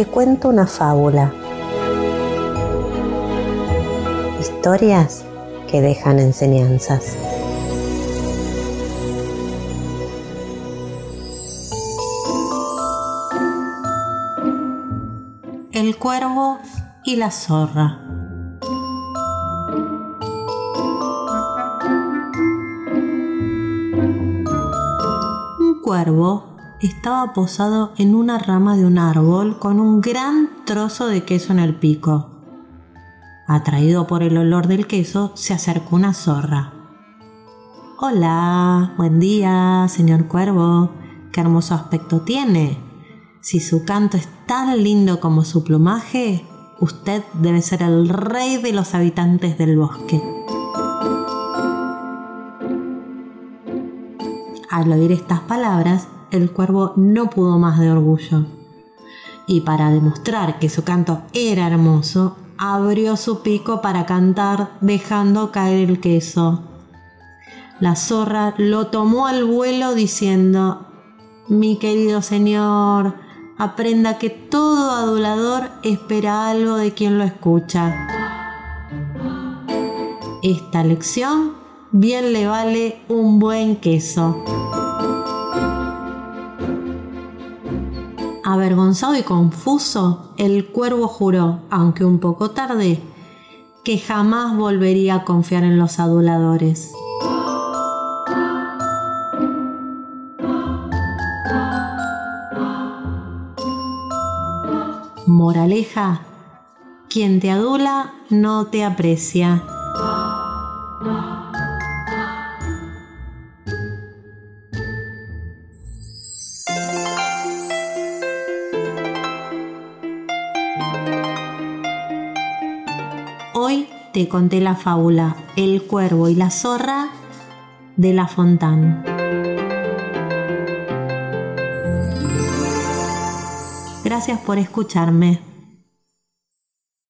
te cuento una fábula. Historias que dejan enseñanzas. El cuervo y la zorra. Un cuervo estaba posado en una rama de un árbol con un gran trozo de queso en el pico. Atraído por el olor del queso, se acercó una zorra. Hola, buen día, señor cuervo. Qué hermoso aspecto tiene. Si su canto es tan lindo como su plumaje, usted debe ser el rey de los habitantes del bosque. Al oír estas palabras, el cuervo no pudo más de orgullo. Y para demostrar que su canto era hermoso, abrió su pico para cantar dejando caer el queso. La zorra lo tomó al vuelo diciendo, mi querido señor, aprenda que todo adulador espera algo de quien lo escucha. Esta lección bien le vale un buen queso. Avergonzado y confuso, el cuervo juró, aunque un poco tarde, que jamás volvería a confiar en los aduladores. Moraleja, quien te adula no te aprecia. Hoy te conté la fábula El cuervo y la zorra de La Fontán. Gracias por escucharme.